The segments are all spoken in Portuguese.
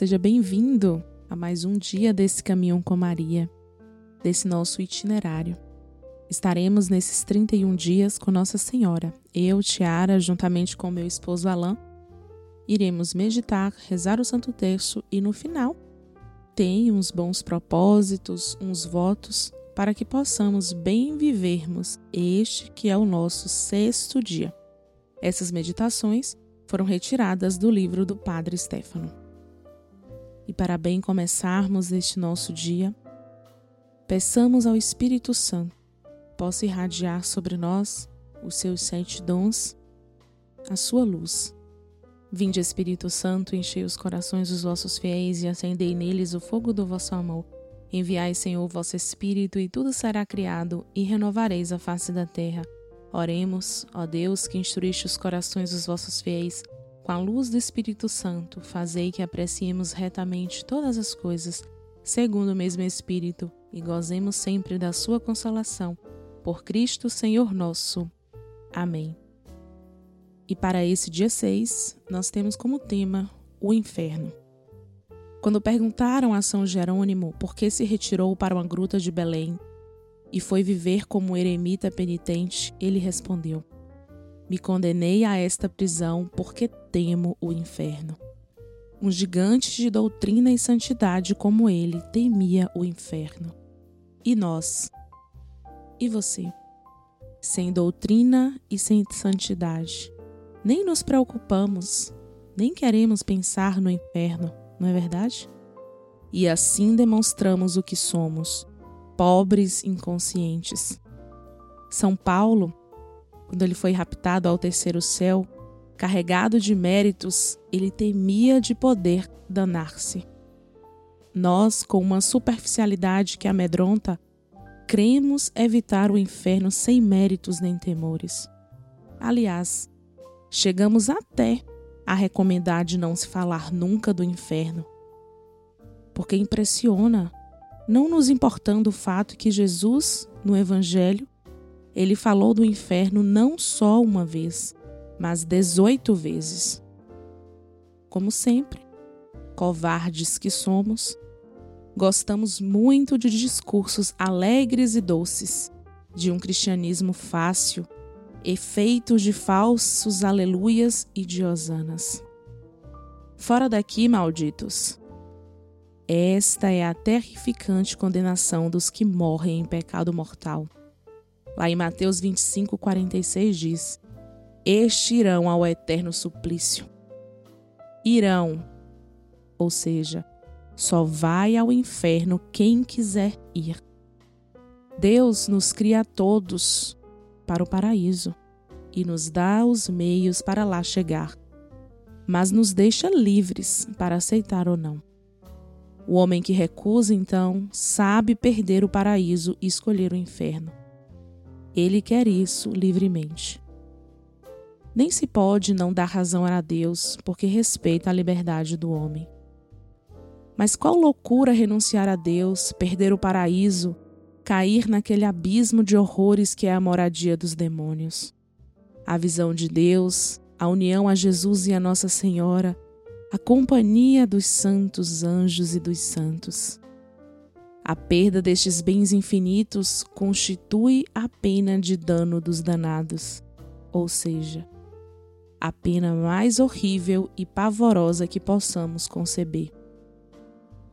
seja bem-vindo a mais um dia desse caminhão com Maria, desse nosso itinerário. Estaremos nesses 31 dias com Nossa Senhora. Eu, Tiara, juntamente com meu esposo Alain, iremos meditar, rezar o Santo Terço e no final tem uns bons propósitos, uns votos para que possamos bem vivermos este que é o nosso sexto dia. Essas meditações foram retiradas do livro do Padre Stefano. E para bem começarmos este nosso dia, peçamos ao Espírito Santo possa irradiar sobre nós os seus sete dons, a sua luz. Vinde, Espírito Santo, enchei os corações dos vossos fiéis e acendei neles o fogo do vosso amor. Enviai, Senhor, o vosso Espírito, e tudo será criado, e renovareis a face da terra. Oremos, ó Deus, que instruíste os corações dos vossos fiéis com a luz do Espírito Santo, fazei que apreciemos retamente todas as coisas, segundo o mesmo Espírito, e gozemos sempre da sua consolação. Por Cristo, Senhor nosso. Amém. E para esse dia 6, nós temos como tema o inferno. Quando perguntaram a São Jerônimo por que se retirou para uma gruta de Belém e foi viver como eremita penitente, ele respondeu: me condenei a esta prisão porque temo o inferno. Um gigante de doutrina e santidade como ele temia o inferno. E nós? E você? Sem doutrina e sem santidade, nem nos preocupamos, nem queremos pensar no inferno, não é verdade? E assim demonstramos o que somos, pobres inconscientes. São Paulo quando ele foi raptado ao terceiro céu, carregado de méritos, ele temia de poder danar-se. Nós, com uma superficialidade que amedronta, cremos evitar o inferno sem méritos nem temores. Aliás, chegamos até a recomendar de não se falar nunca do inferno, porque impressiona, não nos importando o fato que Jesus, no Evangelho, ele falou do inferno não só uma vez, mas 18 vezes. Como sempre, covardes que somos, gostamos muito de discursos alegres e doces, de um cristianismo fácil, efeitos de falsos aleluias e de hosanas. Fora daqui, malditos! Esta é a terrificante condenação dos que morrem em pecado mortal Lá em Mateus 25, 46 diz: Estes irão ao eterno suplício. Irão, ou seja, só vai ao inferno quem quiser ir. Deus nos cria todos para o paraíso e nos dá os meios para lá chegar, mas nos deixa livres para aceitar ou não. O homem que recusa, então, sabe perder o paraíso e escolher o inferno. Ele quer isso livremente. Nem se pode não dar razão a Deus, porque respeita a liberdade do homem. Mas qual loucura renunciar a Deus, perder o paraíso, cair naquele abismo de horrores que é a moradia dos demônios. A visão de Deus, a união a Jesus e a Nossa Senhora, a companhia dos santos anjos e dos santos. A perda destes bens infinitos constitui a pena de dano dos danados, ou seja, a pena mais horrível e pavorosa que possamos conceber.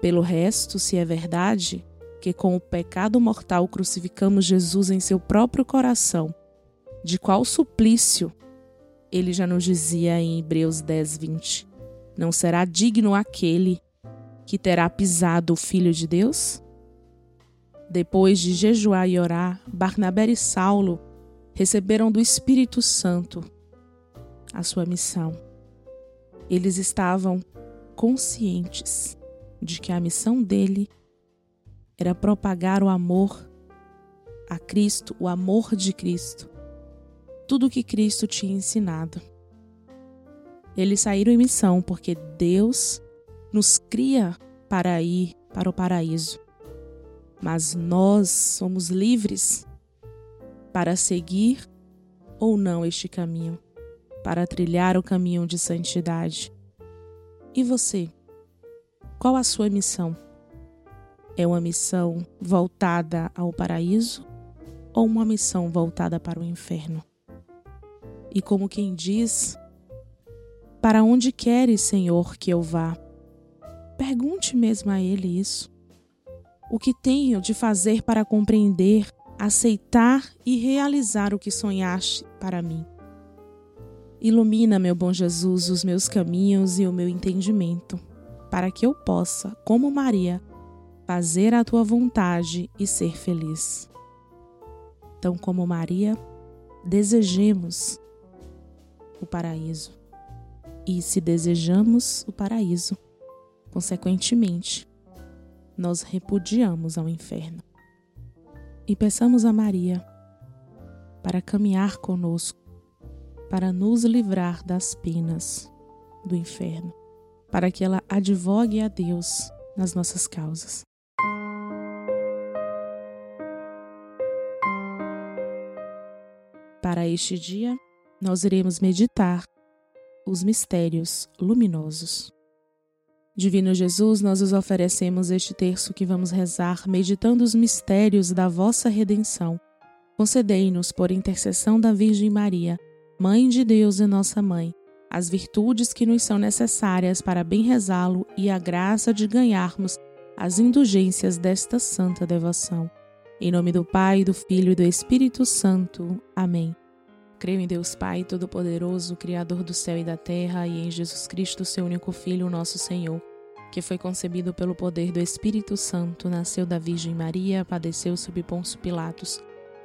Pelo resto, se é verdade que com o pecado mortal crucificamos Jesus em seu próprio coração, de qual suplício ele já nos dizia em Hebreus 10, 20: Não será digno aquele que terá pisado o Filho de Deus? Depois de jejuar e orar, Barnabé e Saulo receberam do Espírito Santo a sua missão. Eles estavam conscientes de que a missão dele era propagar o amor a Cristo, o amor de Cristo, tudo o que Cristo tinha ensinado. Eles saíram em missão porque Deus nos cria para ir para o paraíso mas nós somos livres para seguir ou não este caminho, para trilhar o caminho de santidade. E você? Qual a sua missão? É uma missão voltada ao paraíso ou uma missão voltada para o inferno? E como quem diz, para onde queres, Senhor, que eu vá? Pergunte mesmo a Ele isso. O que tenho de fazer para compreender, aceitar e realizar o que sonhaste para mim? Ilumina, meu bom Jesus, os meus caminhos e o meu entendimento, para que eu possa, como Maria, fazer a tua vontade e ser feliz. Então, como Maria, desejemos o paraíso. E se desejamos o paraíso, consequentemente, nós repudiamos ao inferno. E peçamos a Maria para caminhar conosco, para nos livrar das penas do inferno, para que ela advogue a Deus nas nossas causas. Para este dia, nós iremos meditar os mistérios luminosos. Divino Jesus, nós os oferecemos este terço que vamos rezar, meditando os mistérios da vossa redenção. Concedei-nos, por intercessão da Virgem Maria, Mãe de Deus e nossa Mãe, as virtudes que nos são necessárias para bem rezá-lo e a graça de ganharmos as indulgências desta santa devoção. Em nome do Pai, do Filho e do Espírito Santo. Amém. Creio em Deus Pai Todo-Poderoso, Criador do céu e da terra, e em Jesus Cristo, seu único Filho, nosso Senhor, que foi concebido pelo poder do Espírito Santo, nasceu da Virgem Maria, padeceu sob Pôncio Pilatos,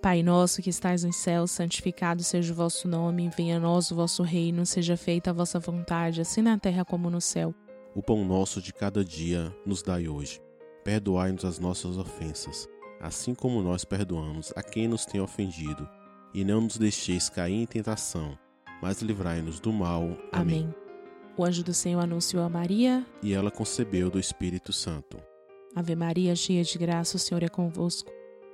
Pai nosso que estais nos céus, santificado seja o vosso nome, venha a nós o vosso reino, seja feita a vossa vontade, assim na terra como no céu. O pão nosso de cada dia nos dai hoje. Perdoai-nos as nossas ofensas, assim como nós perdoamos a quem nos tem ofendido, e não nos deixeis cair em tentação, mas livrai-nos do mal. Amém. Amém. O anjo do Senhor anunciou a Maria. E ela concebeu do Espírito Santo. Ave Maria, cheia de graça, o Senhor é convosco.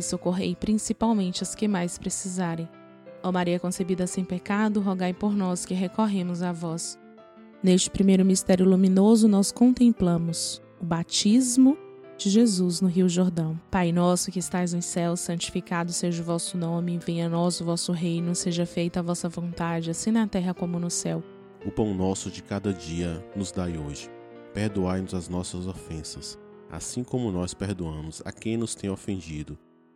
e socorrei principalmente as que mais precisarem. Ó Maria concebida sem pecado, rogai por nós que recorremos a vós. Neste primeiro mistério luminoso, nós contemplamos o batismo de Jesus no Rio Jordão. Pai nosso que estais nos céus, santificado seja o vosso nome, venha a nós o vosso reino, seja feita a vossa vontade, assim na terra como no céu. O pão nosso de cada dia nos dai hoje. Perdoai-nos as nossas ofensas, assim como nós perdoamos a quem nos tem ofendido,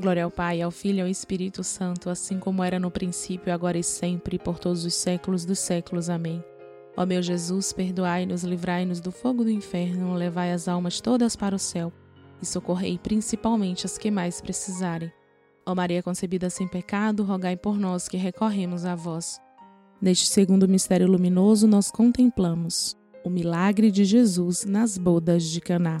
Glória ao Pai, ao Filho e ao Espírito Santo, assim como era no princípio, agora e sempre, por todos os séculos dos séculos. Amém. Ó meu Jesus, perdoai-nos, livrai-nos do fogo do inferno, levai as almas todas para o céu e socorrei principalmente as que mais precisarem. Ó Maria concebida sem pecado, rogai por nós que recorremos a vós. Neste segundo mistério luminoso, nós contemplamos o milagre de Jesus nas bodas de Caná.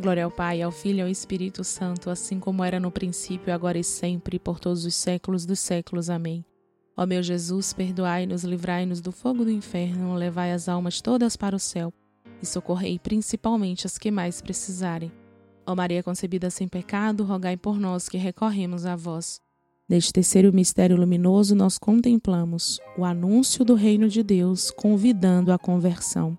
Glória ao Pai, ao Filho e ao Espírito Santo, assim como era no princípio, agora e sempre, por todos os séculos dos séculos. Amém. Ó meu Jesus, perdoai-nos, livrai-nos do fogo do inferno, levai as almas todas para o céu e socorrei principalmente as que mais precisarem. Ó Maria concebida sem pecado, rogai por nós que recorremos a vós. Neste terceiro mistério luminoso, nós contemplamos o anúncio do reino de Deus, convidando à conversão.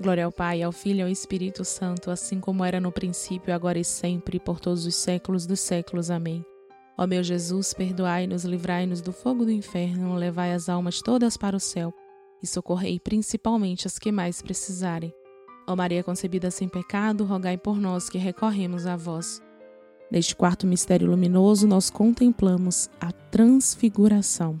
Glória ao Pai, ao Filho e ao Espírito Santo, assim como era no princípio, agora e sempre, por todos os séculos dos séculos. Amém. Ó meu Jesus, perdoai-nos, livrai-nos do fogo do inferno, levai as almas todas para o céu e socorrei principalmente as que mais precisarem. Ó Maria concebida sem pecado, rogai por nós que recorremos a vós. Neste quarto mistério luminoso, nós contemplamos a transfiguração.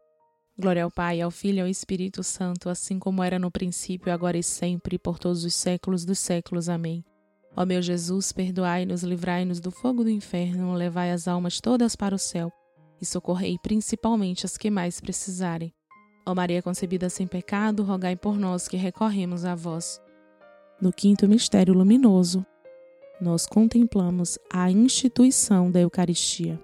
Glória ao Pai, ao Filho e ao Espírito Santo, assim como era no princípio, agora e sempre, por todos os séculos dos séculos. Amém. Ó meu Jesus, perdoai-nos, livrai-nos do fogo do inferno, levai as almas todas para o céu e socorrei principalmente as que mais precisarem. Ó Maria concebida sem pecado, rogai por nós que recorremos a vós. No quinto mistério luminoso, nós contemplamos a instituição da Eucaristia.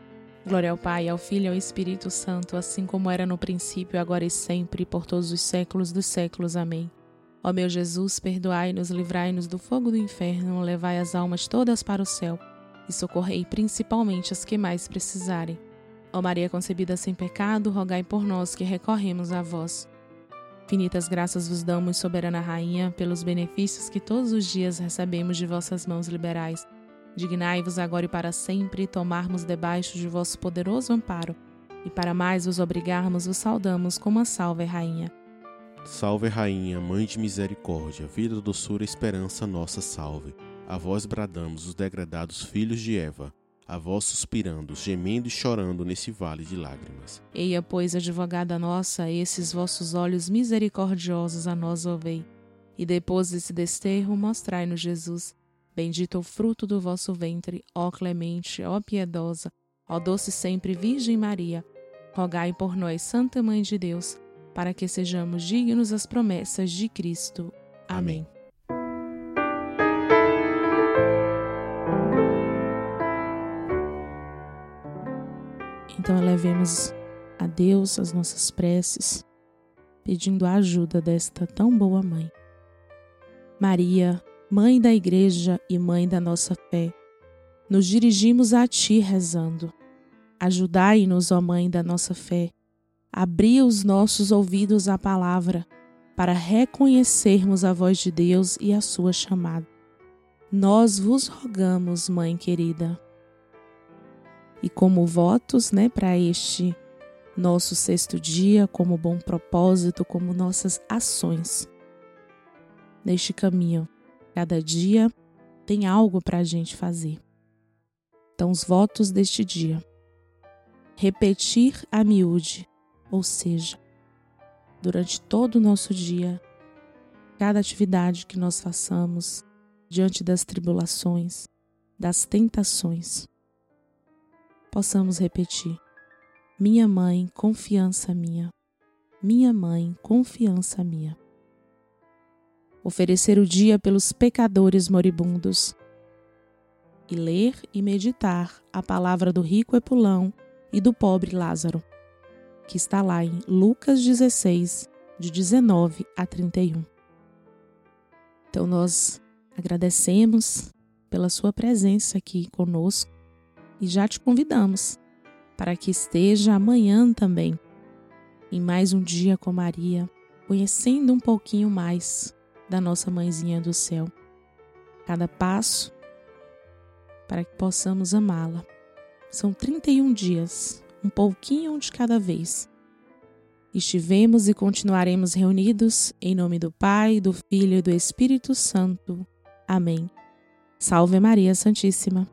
Glória ao Pai, ao Filho e ao Espírito Santo, assim como era no princípio, agora e sempre, por todos os séculos dos séculos. Amém. Ó meu Jesus, perdoai-nos, livrai-nos do fogo do inferno, levai as almas todas para o céu e socorrei principalmente as que mais precisarem. Ó Maria concebida sem pecado, rogai por nós que recorremos a vós. Infinitas graças vos damos, soberana Rainha, pelos benefícios que todos os dias recebemos de vossas mãos liberais. Dignai-vos agora e para sempre tomarmos debaixo de vosso poderoso amparo, e para mais vos obrigarmos, vos saudamos como a salve, Rainha. Salve, Rainha, Mãe de Misericórdia, vida, doçura, esperança, nossa salve. A vós bradamos os degradados filhos de Eva, a vós suspirando, gemendo e chorando nesse vale de lágrimas. Eia, pois, advogada nossa, esses vossos olhos misericordiosos a nós ouvei. E depois desse desterro, mostrai-nos Jesus Bendito o fruto do vosso ventre, ó clemente, ó piedosa, Ó doce sempre Virgem Maria, rogai por nós, Santa Mãe de Deus, para que sejamos dignos das promessas de Cristo. Amém. Então elevemos a Deus as nossas preces, pedindo a ajuda desta tão boa mãe. Maria, mãe da Igreja e mãe da nossa fé, nos dirigimos a Ti rezando. Ajudai-nos, ó Mãe da nossa fé, abri os nossos ouvidos à palavra, para reconhecermos a voz de Deus e a sua chamada. Nós vos rogamos, Mãe querida. E como votos, né, para este nosso sexto dia, como bom propósito, como nossas ações neste caminho, cada dia tem algo para a gente fazer. Então, os votos deste dia. Repetir a miúde, ou seja, durante todo o nosso dia, cada atividade que nós façamos diante das tribulações, das tentações, possamos repetir: Minha mãe, confiança minha. Minha mãe, confiança minha. Oferecer o dia pelos pecadores moribundos e ler e meditar a palavra do rico Epulão e do pobre Lázaro, que está lá em Lucas 16, de 19 a 31. Então nós agradecemos pela sua presença aqui conosco e já te convidamos para que esteja amanhã também em mais um dia com Maria, conhecendo um pouquinho mais da nossa mãezinha do céu. Cada passo para que possamos amá-la. São 31 dias, um pouquinho de cada vez. Estivemos e continuaremos reunidos em nome do Pai, do Filho e do Espírito Santo. Amém. Salve Maria Santíssima.